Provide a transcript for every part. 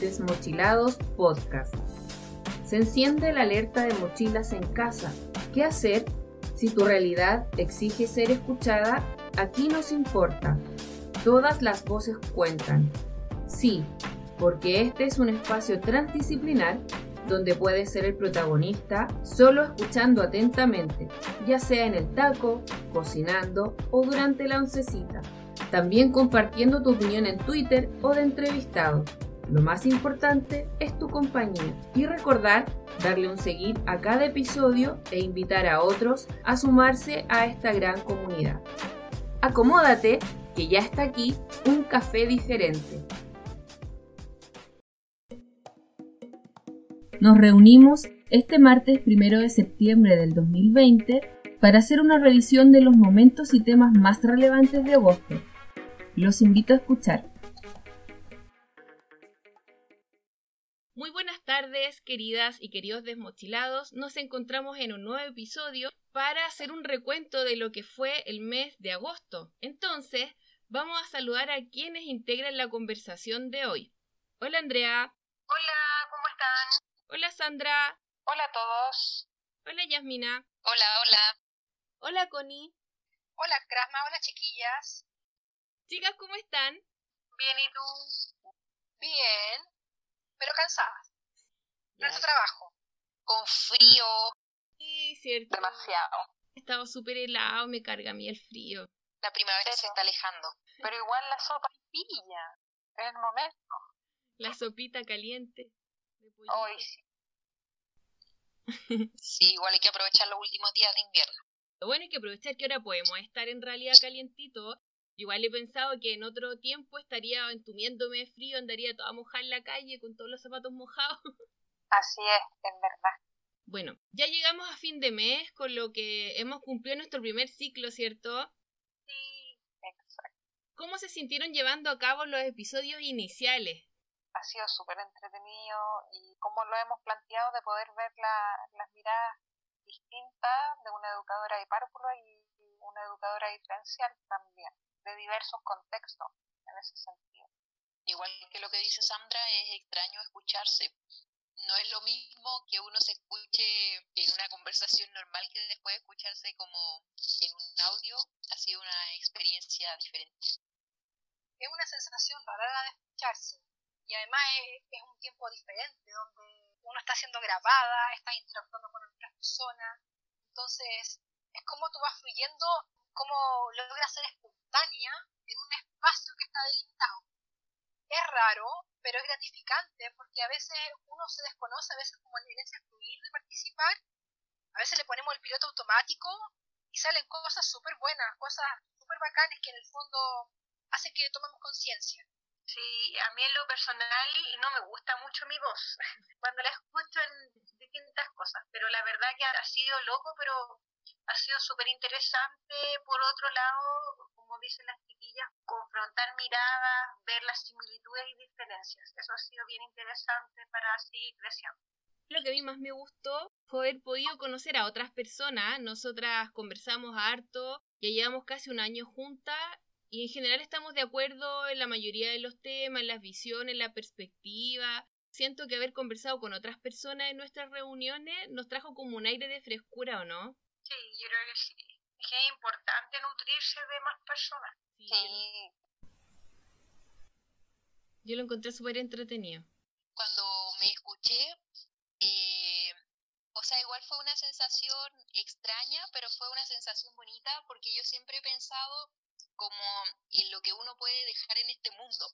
Desmochilados Podcast. Se enciende la alerta de mochilas en casa. ¿Qué hacer si tu realidad exige ser escuchada? Aquí nos importa. Todas las voces cuentan. Sí, porque este es un espacio transdisciplinar donde puedes ser el protagonista solo escuchando atentamente, ya sea en el taco, cocinando o durante la oncecita. También compartiendo tu opinión en Twitter o de entrevistado. Lo más importante es tu compañía y recordar darle un seguir a cada episodio e invitar a otros a sumarse a esta gran comunidad. Acomódate que ya está aquí un café diferente. Nos reunimos este martes 1 de septiembre del 2020 para hacer una revisión de los momentos y temas más relevantes de agosto. Los invito a escuchar. Muy buenas tardes, queridas y queridos desmochilados. Nos encontramos en un nuevo episodio para hacer un recuento de lo que fue el mes de agosto. Entonces, vamos a saludar a quienes integran la conversación de hoy. Hola Andrea. Hola, ¿cómo están? Hola Sandra. Hola a todos. Hola Yasmina. Hola, hola. Hola Connie. Hola Krasma, hola chiquillas. Chicas, ¿cómo están? Bien, ¿y tú? Bien, pero cansadas. Mucho trabajo. Con frío. Sí, cierto. Demasiado. Estaba súper helado, me carga a mí el frío. La primavera se está alejando. Pero igual la sopa pilla. Es el momento. La sopita caliente. Hoy sí. sí, igual hay que aprovechar los últimos días de invierno. Lo bueno es que aprovechar que ahora podemos estar en realidad calientito. Igual he pensado que en otro tiempo estaría entumiéndome de frío, andaría toda mojada en la calle con todos los zapatos mojados. Así es, es verdad. Bueno, ya llegamos a fin de mes, con lo que hemos cumplido nuestro primer ciclo, ¿cierto? Sí, exacto. ¿Cómo se sintieron llevando a cabo los episodios iniciales? ha sido súper entretenido y como lo hemos planteado de poder ver las miradas distintas de una educadora de párvulo y una educadora diferencial también, de diversos contextos en ese sentido. Igual que lo que dice Sandra, es extraño escucharse. No es lo mismo que uno se escuche en una conversación normal que después escucharse como en un audio. Ha sido una experiencia diferente. Es una sensación rara de escucharse y además es, un tiempo diferente donde uno está siendo grabada, está interactuando con otras personas, entonces es como tú vas fluyendo, como logras ser espontánea en un espacio que está delimitado. Es raro, pero es gratificante porque a veces uno se desconoce, a veces como en ese fluir de participar, a veces le ponemos el piloto automático y salen cosas súper buenas, cosas súper bacanas que en el fondo hacen que tomemos conciencia. Sí, a mí en lo personal no me gusta mucho mi voz cuando la escucho en distintas cosas, pero la verdad que ha sido loco, pero ha sido súper interesante. Por otro lado, como dicen las chiquillas, confrontar miradas, ver las similitudes y diferencias. Eso ha sido bien interesante para seguir creciendo. Lo que a mí más me gustó fue haber podido conocer a otras personas. Nosotras conversamos harto, ya llevamos casi un año juntas y en general estamos de acuerdo en la mayoría de los temas, en las visiones, en la perspectiva. Siento que haber conversado con otras personas en nuestras reuniones nos trajo como un aire de frescura, ¿o no? Sí, yo creo que sí. Es que es importante nutrirse de más personas. Sí. Yo lo encontré súper entretenido. Cuando me escuché, eh, o sea, igual fue una sensación extraña, pero fue una sensación bonita porque yo siempre he pensado como en lo que uno puede dejar en este mundo.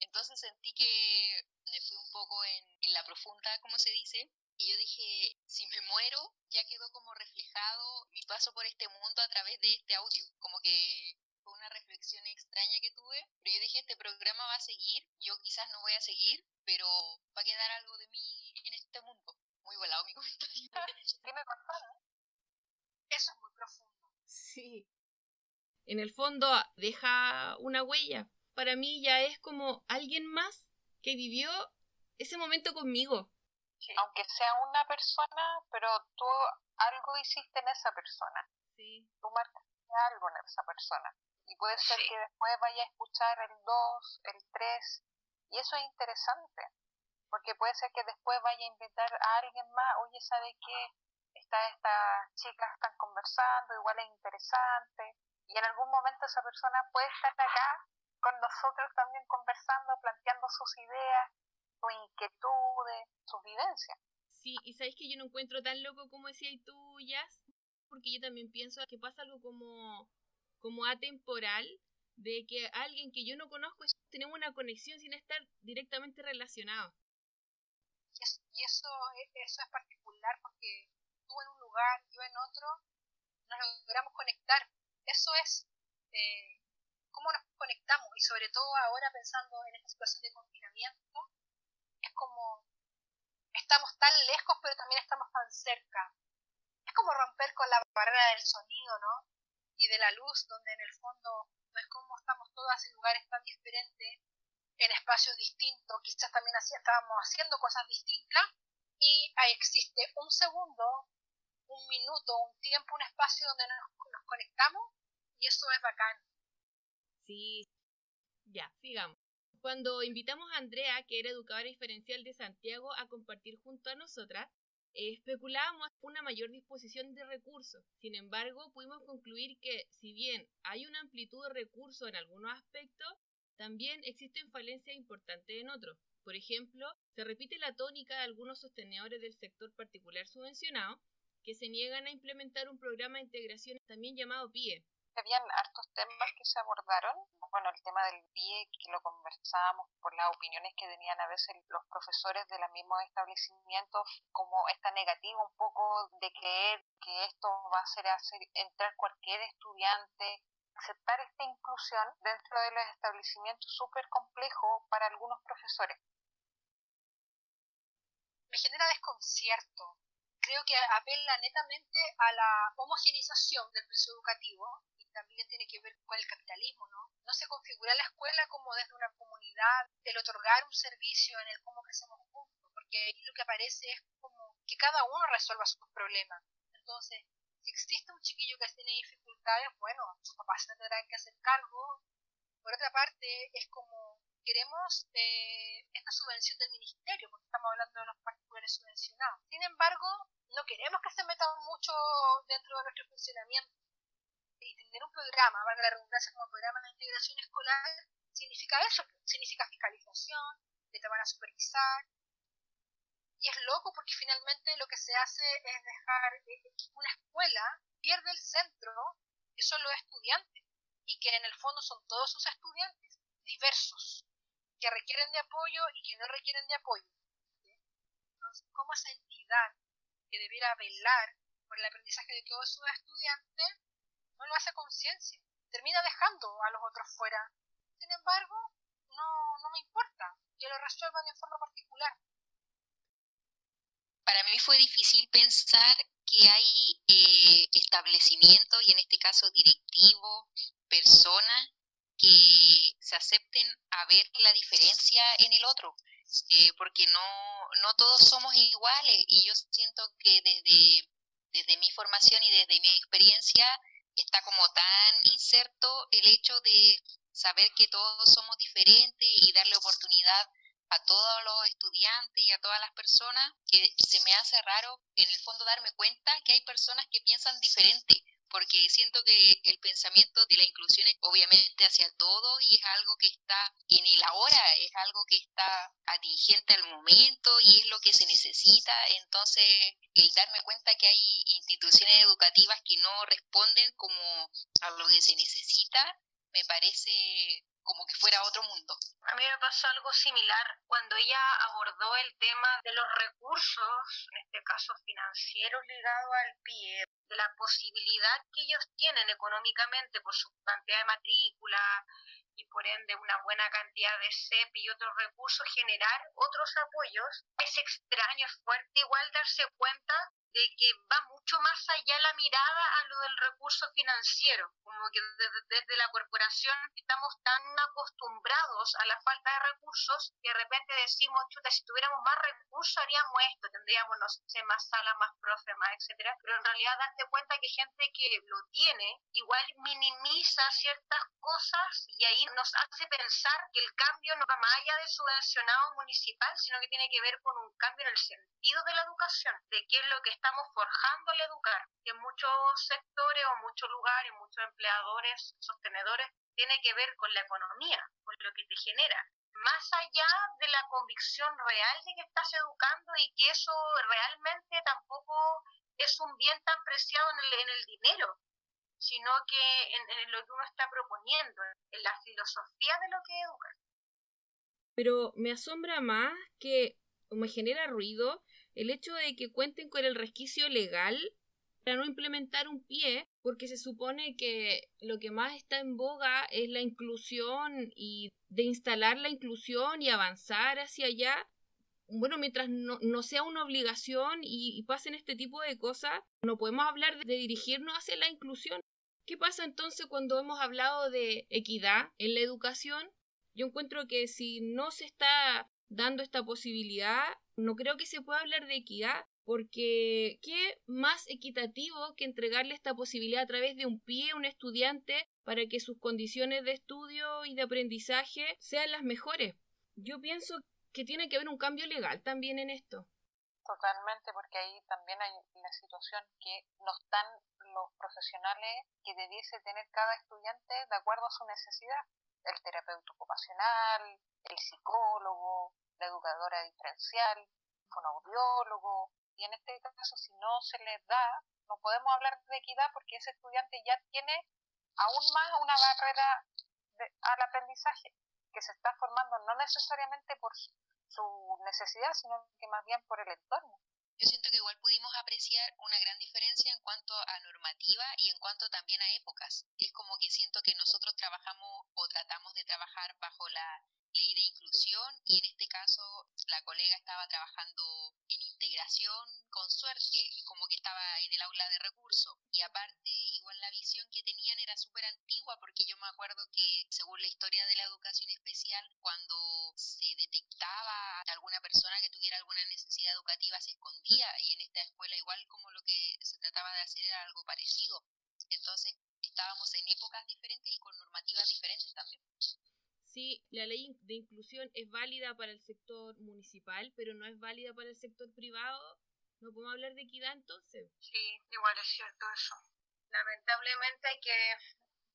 Entonces sentí que me fui un poco en, la profunda, como se dice, y yo dije, si me muero, ya quedó como reflejado mi paso por este mundo a través de este audio. Como que fue una reflexión extraña que tuve, pero yo dije, este programa va a seguir, yo quizás no voy a seguir, pero va a quedar algo de mí en este mundo. Muy volado mi comentario. Eso es muy profundo. Sí, en el fondo deja una huella. Para mí ya es como alguien más que vivió ese momento conmigo. Aunque sea una persona, pero tú algo hiciste en esa persona. Sí. Tú marcaste algo en esa persona. Y puede ser que después vaya a escuchar el 2, el 3, y eso es interesante. porque puede ser que después vaya a invitar a alguien más, oye, ¿sabe qué? Está, estas chicas están conversando, igual es interesante, y en algún momento esa persona puede estar acá con nosotros también conversando, planteando sus ideas, sus inquietudes, sus vivencias. Sí, y sabéis que yo no encuentro tan loco como decías tú, Jazz, porque yo también pienso que pasa algo como, como atemporal, de que alguien que yo no conozco tenemos una conexión sin estar directamente relacionados. Y eso, eso es particular porque tú en un lugar, yo en otro, nos logramos conectar. Eso es eh, cómo nos conectamos y sobre todo ahora pensando en esta situación de confinamiento, es como estamos tan lejos pero también estamos tan cerca. Es como romper con la barrera del sonido, ¿no? Y de la luz, donde en el fondo no es como estamos todas en lugares tan diferentes, en espacios distintos, quizás también así estábamos haciendo cosas distintas, y ahí existe un segundo, un minuto, un tiempo, un espacio donde nos, nos conectamos, y eso es bacán. Sí, ya, sigamos. Cuando invitamos a Andrea, que era educadora diferencial de Santiago, a compartir junto a nosotras, especulábamos una mayor disposición de recursos. Sin embargo, pudimos concluir que, si bien hay una amplitud de recursos en algunos aspectos, también existen falencias importantes en otros. Por ejemplo, se repite la tónica de algunos sostenedores del sector particular subvencionado que se niegan a implementar un programa de integración también llamado PIE, habían hartos temas que se abordaron. Bueno, el tema del PIE, que lo conversábamos por las opiniones que tenían a veces los profesores de los mismos establecimientos, como esta negativa un poco de creer que esto va a hacer, hacer entrar cualquier estudiante, aceptar esta inclusión dentro de los establecimientos súper complejo para algunos profesores. Me genera desconcierto. Creo que apela netamente a la homogenización del proceso educativo también tiene que ver con el capitalismo, ¿no? No se configura la escuela como desde una comunidad, el otorgar un servicio en el cómo crecemos juntos, porque ahí lo que aparece es como que cada uno resuelva sus problemas. Entonces, si existe un chiquillo que tiene dificultades, bueno, sus papás se tendrán que hacer cargo. Por otra parte, es como queremos eh, esta subvención del ministerio, porque estamos hablando de los particulares subvencionados. Sin embargo, no queremos que se metan mucho dentro de nuestro funcionamiento y tener un programa, valga la redundancia, como programa de integración escolar, significa eso, significa fiscalización, que te van a supervisar. Y es loco porque finalmente lo que se hace es dejar una escuela pierde el centro, que son los estudiantes, y que en el fondo son todos sus estudiantes, diversos, que requieren de apoyo y que no requieren de apoyo. Entonces, ¿cómo esa entidad que debiera velar por el aprendizaje de todos sus estudiantes no lo hace conciencia, termina dejando a los otros fuera. Sin embargo, no, no me importa que lo resuelvan de forma particular. Para mí fue difícil pensar que hay eh, establecimientos, y en este caso directivos, personas que se acepten a ver la diferencia en el otro, eh, porque no, no todos somos iguales y yo siento que desde, desde mi formación y desde mi experiencia está como tan inserto el hecho de saber que todos somos diferentes y darle oportunidad a todos los estudiantes y a todas las personas, que se me hace raro en el fondo darme cuenta que hay personas que piensan diferente, porque siento que el pensamiento de la inclusión es obviamente hacia todo y es algo que está en el ahora, es algo que está atingente al momento y es lo que se necesita. Entonces, el darme cuenta que hay instituciones educativas que no responden como a lo que se necesita, me parece como que fuera otro mundo. A mí me pasó algo similar cuando ella abordó el tema de los recursos, en este caso financieros ligados al PIE, la posibilidad que ellos tienen económicamente por su cantidad de matrícula y por ende una buena cantidad de CEP y otros recursos, generar otros apoyos. Es extraño, es fuerte igual darse cuenta de que va mucho más allá la mirada a lo del recurso financiero, como que desde, la corporación estamos tan acostumbrados a la falta de recursos que de repente decimos, chuta, si tuviéramos más recursos haríamos esto, tendríamos, no sé, más sala, más profe, más etcétera, pero en realidad darte cuenta que gente que lo tiene igual minimiza ciertas cosas y ahí nos hace pensar que el cambio no va más allá de subvencionado municipal, sino que tiene que ver con un cambio en el sentido de la educación, de qué es lo que estamos forjando al educar, que en muchos sectores o muchos lugares, muchos empleadores, sostenedores, tiene que ver con la economía, con lo que te genera, más allá de la convicción real de que estás educando y que eso realmente tampoco es un bien tan preciado en el, en el dinero, sino que en, en, lo que uno está proponiendo, en la filosofía de lo que educa. Pero me asombra más que me genera ruido el hecho de que cuenten con el resquicio legal para no implementar un pie, porque se supone que lo que más está en boga es la inclusión y de instalar la inclusión y avanzar hacia allá. Bueno, mientras no, no sea una obligación y, pasen este tipo de cosas, no podemos hablar de dirigirnos hacia la inclusión. ¿Qué pasa entonces cuando hemos hablado de equidad en la educación? Yo encuentro que si no se está dando esta posibilidad, no creo que se pueda hablar de equidad, porque ¿qué más equitativo que entregarle esta posibilidad a través de un pie a un estudiante para que sus condiciones de estudio y de aprendizaje sean las mejores? Yo pienso que tiene que haber un cambio legal también en esto. Totalmente, porque ahí también hay la situación que no están los profesionales que debiese tener cada estudiante de acuerdo a su necesidad. El terapeuta ocupacional, el psicólogo, la educadora diferencial, con audiólogo, y en este caso si no se les da, no podemos hablar de equidad porque ese estudiante ya tiene aún más una barrera al aprendizaje que se está formando no necesariamente por su necesidad, sino que más bien por el entorno. Yo siento que igual pudimos apreciar una gran diferencia en cuanto a normativa y en cuanto también a épocas. Es como que siento que nosotros trabajamos o tratamos de trabajar bajo la ley de inclusión y en este caso la colega estaba trabajando en integración con suerte, como que estaba en el aula de recursos. Y aparte, igual la visión que tenían era súper antigua porque yo me acuerdo que según la historia de la educación especial, cuando se detectaba alguna persona que tuviera alguna necesidad educativa se escondía y en esta escuela igual como lo que se trataba de hacer era algo parecido. Entonces estábamos en épocas diferentes y con normativas diferentes también sí, la ley de inclusión es válida para el sector municipal, pero no es válida para el sector privado, ¿no podemos hablar de equidad entonces? Sí, igual es cierto eso. Lamentablemente hay que,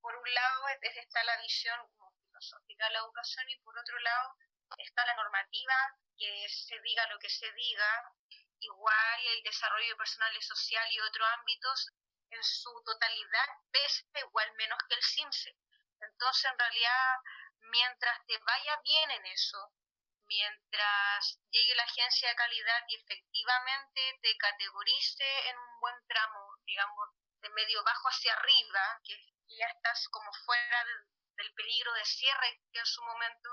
por un lado está la visión filosófica de la educación y por otro lado está la normativa, que se diga lo que se diga, igual el desarrollo personal y social y otros ámbitos en su totalidad pesa igual menos que el CIMSE. Entonces, en realidad, mientras te vaya bien en eso, mientras llegue la agencia de calidad y efectivamente te categorice en un buen tramo, digamos, de medio bajo hacia arriba, que ya estás como fuera del peligro de cierre que en su momento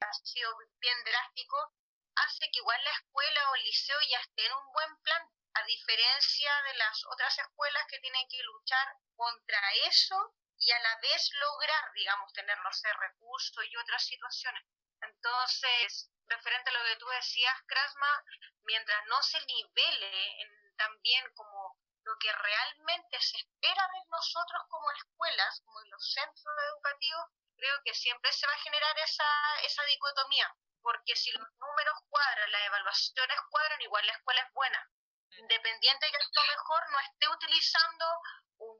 ha sido bien drástico, hace que igual la escuela o el liceo ya esté en un buen plan, a diferencia de las otras escuelas que tienen que luchar contra eso y a la vez lograr, digamos, tener, no sé, recursos y otras situaciones. Entonces, referente a lo que tú decías, Krasma, mientras no se nivele en, también como lo que realmente se espera de nosotros como escuelas, como en los centros educativos, creo que siempre se va a generar esa, esa dicotomía, porque si los números cuadran, las evaluaciones cuadran, igual la escuela es buena. Independiente de que a lo mejor no esté utilizando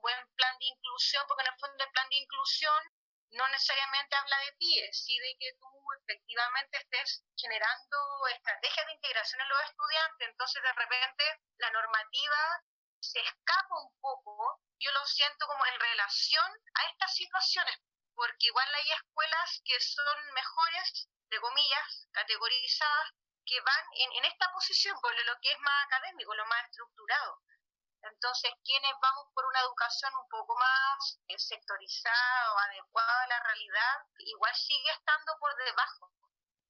buen plan de inclusión, porque en el fondo el plan de inclusión no necesariamente habla de ti, sí de que tú efectivamente estés generando estrategias de integración en los estudiantes, entonces de repente la normativa se escapa un poco, yo lo siento como en relación a estas situaciones, porque igual hay escuelas que son mejores, de comillas, categorizadas, que van en, en esta posición, por lo que es más académico, lo más estructurado. Entonces, quienes vamos por una educación un poco más eh, sectorizada o adecuada a la realidad, igual sigue estando por debajo.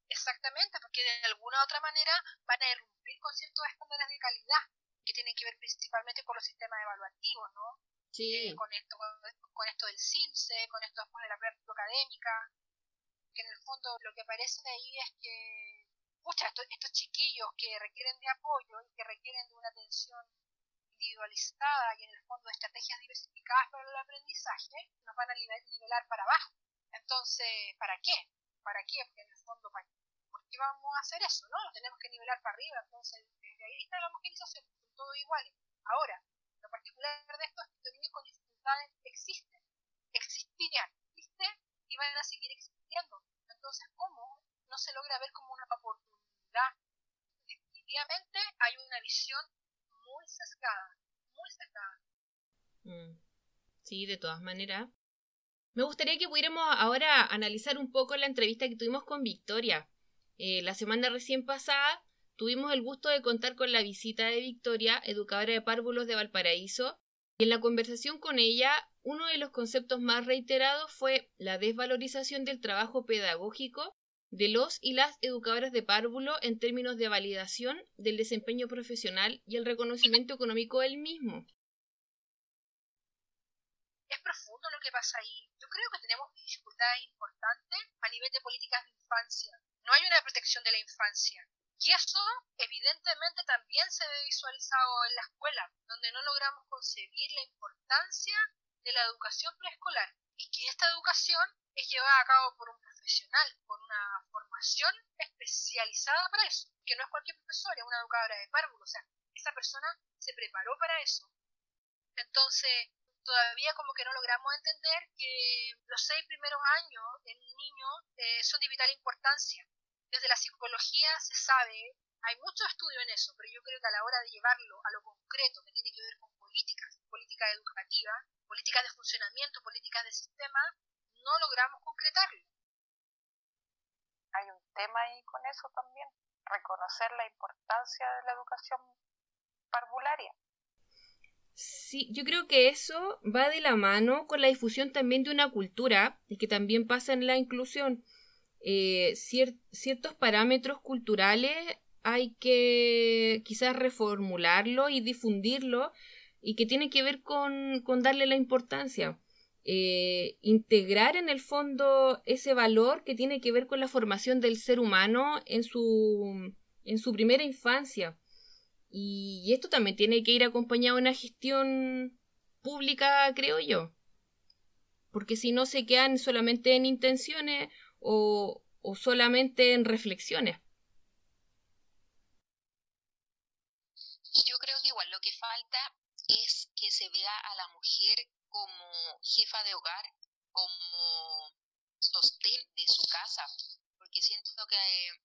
Exactamente, porque de alguna u otra manera van a irrumpir con ciertos estándares de calidad que tienen que ver principalmente con los sistemas evaluativos, ¿no? Sí. Eh, con, esto, con, esto del CINCE, con esto después de la práctica académica, que en el fondo lo que aparece de ahí es que, pucha, estos, estos chiquillos que requieren de apoyo y que requieren de una atención individualizada y en el fondo estrategias diversificadas para el aprendizaje, nos van a nivelar para abajo. Entonces, ¿para qué? ¿Para qué? Porque en el fondo, ¿para ¿por qué vamos a hacer eso? ¿No? Lo tenemos que nivelar para arriba. Entonces, desde ahí está la homogenización, son todos iguales. Ahora, lo particular de esto es que los niños con dificultades existen, existirían, existen y van a seguir existiendo. Entonces, ¿cómo no se logra ver como una oportunidad? Definitivamente hay una visión muy sesgada, muy sesgada. Mm. Sí, de todas maneras. Me gustaría que pudiéramos ahora analizar un poco la entrevista que tuvimos con Victoria. Eh, la semana recién pasada tuvimos el gusto de contar con la visita de Victoria, educadora de párvulos de Valparaíso, y en la conversación con ella, uno de los conceptos más reiterados fue la desvalorización del trabajo pedagógico de los y las educadoras de párvulo en términos de validación del desempeño profesional y el reconocimiento económico del mismo. Es profundo lo que pasa ahí. Yo creo que tenemos dificultades importantes a nivel de políticas de infancia. No hay una protección de la infancia. Y eso evidentemente también se ve visualizado en la escuela, donde no logramos concebir la importancia de la educación preescolar y que esta educación es llevada a cabo por un profesional, con una formación especializada para eso, que no es cualquier profesor, es una educadora de párvulo, o sea, esa persona se preparó para eso. Entonces, todavía como que no logramos entender que los seis primeros años del niño eh, son de vital importancia. Desde la psicología se sabe, hay mucho estudio en eso, pero yo creo que a la hora de llevarlo a lo concreto, que tiene que ver con políticas, políticas educativas, políticas de funcionamiento, políticas de sistema, no logramos concretarlo. Hay un tema ahí con eso también, reconocer la importancia de la educación parvularia. Sí, yo creo que eso va de la mano con la difusión también de una cultura y que también pasa en la inclusión. Eh, ciertos parámetros culturales hay que quizás reformularlo y difundirlo y que tiene que ver con, con darle la importancia. Eh, integrar en el fondo ese valor que tiene que ver con la formación del ser humano en su, en su primera infancia. Y esto también tiene que ir acompañado de una gestión pública, creo yo. Porque si no se quedan solamente en intenciones o, o solamente en reflexiones. Yo creo que igual lo que falta es que se vea a la mujer como jefa de hogar, como sostén de su casa, porque siento que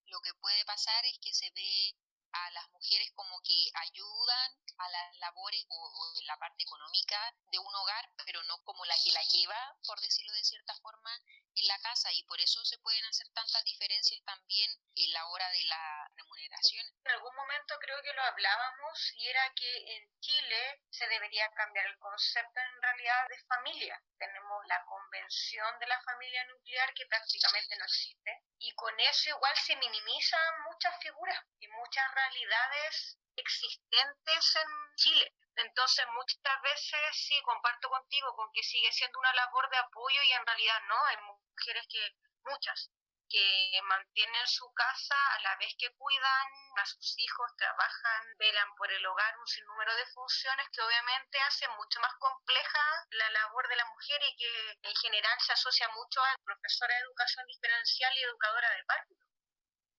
lo que puede pasar es que se ve a las mujeres como que ayudan a las labores o, en la parte económica de un hogar, pero no como la que la lleva, por decirlo de cierta forma, en la casa y por eso se pueden hacer tantas diferencias también en la hora de la remuneración. En algún momento creo que lo hablábamos y era que en Chile se debería cambiar el concepto en realidad de familia. Tenemos la convención de la familia nuclear que prácticamente no existe y con eso igual se minimizan muchas figuras y muchas realidades existentes en Chile. Entonces muchas veces sí comparto contigo con que sigue siendo una labor de apoyo y en realidad no, hay mujeres que, muchas, que mantienen su casa a la vez que cuidan a sus hijos, trabajan, velan por el hogar, un sinnúmero de funciones que obviamente hacen mucho más compleja la labor de la mujer y que en general se asocia mucho a profesora de educación diferencial y educadora de párvulo.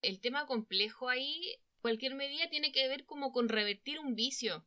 El tema complejo ahí, cualquier medida tiene que ver como con revertir un vicio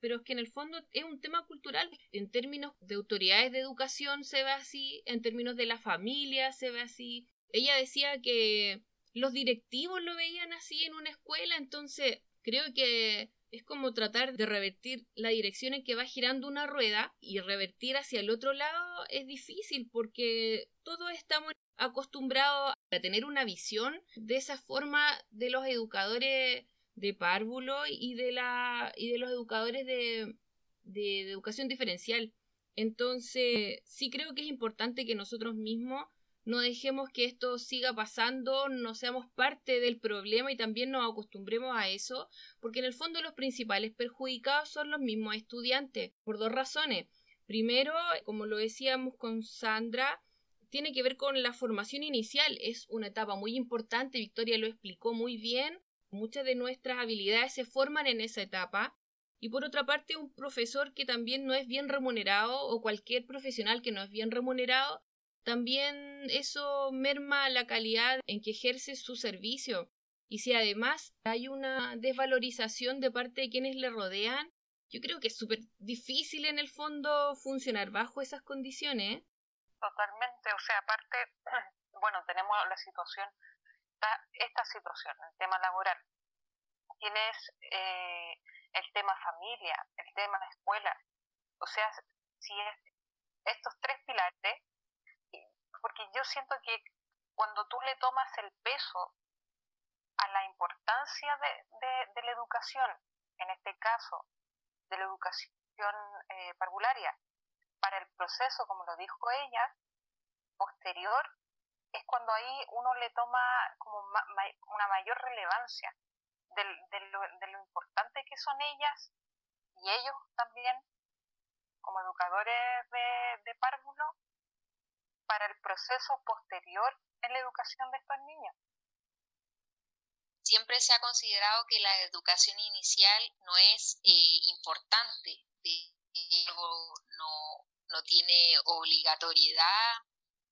pero es que en el fondo es un tema cultural. En términos de autoridades de educación se ve así, en términos de la familia se ve así. Ella decía que los directivos lo veían así en una escuela, entonces creo que es como tratar de revertir la dirección en que va girando una rueda y revertir hacia el otro lado es difícil porque todos estamos acostumbrados a tener una visión de esa forma de los educadores de párvulo y de, la, y de los educadores de, de, educación diferencial. Entonces, sí creo que es importante que nosotros mismos no dejemos que esto siga pasando, no seamos parte del problema y también nos acostumbremos a eso, porque en el fondo los principales perjudicados son los mismos estudiantes, por dos razones. Primero, como lo decíamos con Sandra, tiene que ver con la formación inicial. Es una etapa muy importante, Victoria lo explicó muy bien. Muchas de nuestras habilidades se forman en esa etapa. Y por otra parte, un profesor que también no es bien remunerado o cualquier profesional que no es bien remunerado también eso merma la calidad en que ejerce su servicio. Y si además hay una desvalorización de parte de quienes le rodean, yo creo que es súper difícil en el fondo funcionar bajo esas condiciones. Totalmente, o sea, aparte, bueno, tenemos la situación, esta situación, el tema laboral. Tienes eh, el tema familia, el tema escuela. O sea, si es estos tres pilares porque yo siento que cuando tú le tomas el peso a la importancia de, la educación, en este caso de la educación eh, parvularia, para el proceso, como lo dijo ella, posterior, es cuando ahí uno le toma como una mayor relevancia de, lo, importante que son ellas y ellos también como educadores de, de párvulo para el proceso posterior en la educación de estos niños. Siempre se ha considerado que la educación inicial no es eh, importante, no, no tiene obligatoriedad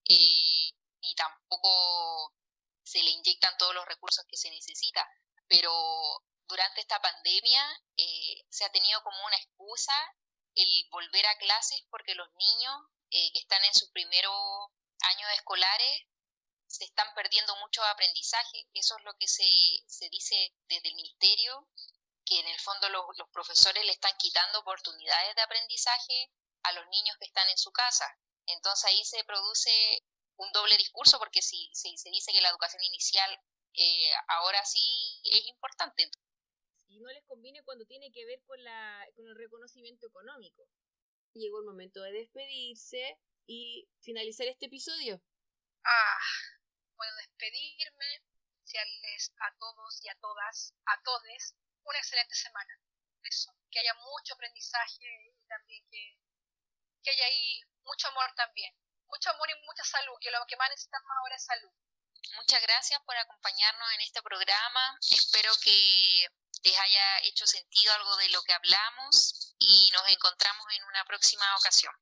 eh, ni tampoco se le inyectan todos los recursos que se necesita, pero durante esta pandemia eh, se ha tenido como una excusa el volver a clases porque los niños eh, que están en sus primeros años escolares se están perdiendo mucho aprendizaje. Eso es lo que se, se dice desde el ministerio, que en el fondo los, los profesores le están quitando oportunidades de aprendizaje a los niños que están en su casa. Entonces ahí se produce un doble discurso porque si, se dice que la educación inicial eh, ahora sí es importante. Y no les conviene cuando tiene que ver con, la, con el reconocimiento económico llegó el momento de despedirse y finalizar este episodio. Ah, bueno, despedirme, desearles a todos y a todas, a todes, una excelente semana. Eso, que haya mucho aprendizaje y también que, que haya ahí mucho amor también. Mucho amor y mucha salud, que lo que más necesitamos ahora es salud. Muchas gracias por acompañarnos en este programa. Espero que les haya hecho sentido algo de lo que hablamos y nos encontramos en una próxima ocasión.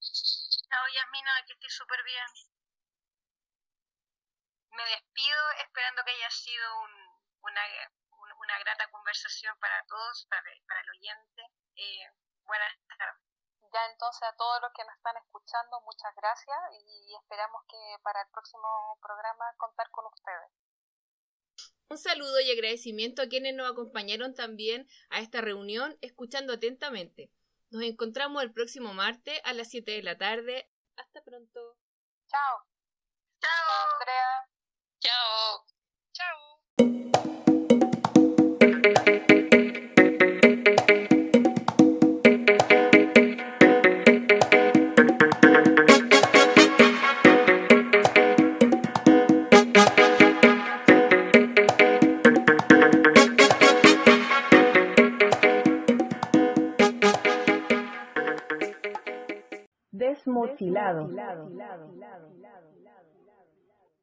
Chao Yasmina, que estés súper bien. Me despido esperando que haya sido una, una grata conversación para todos, para, para el oyente. Eh, buenas tardes. Ya entonces a todos los que nos están escuchando, muchas gracias y esperamos que para el próximo programa contar con ustedes. Un saludo y agradecimiento a quienes nos acompañaron también a esta reunión, escuchando atentamente. Nos encontramos el próximo martes a las 7 de la tarde. Hasta pronto. Chao. Chao. Andrea. Chao. Chao. Desmochilado.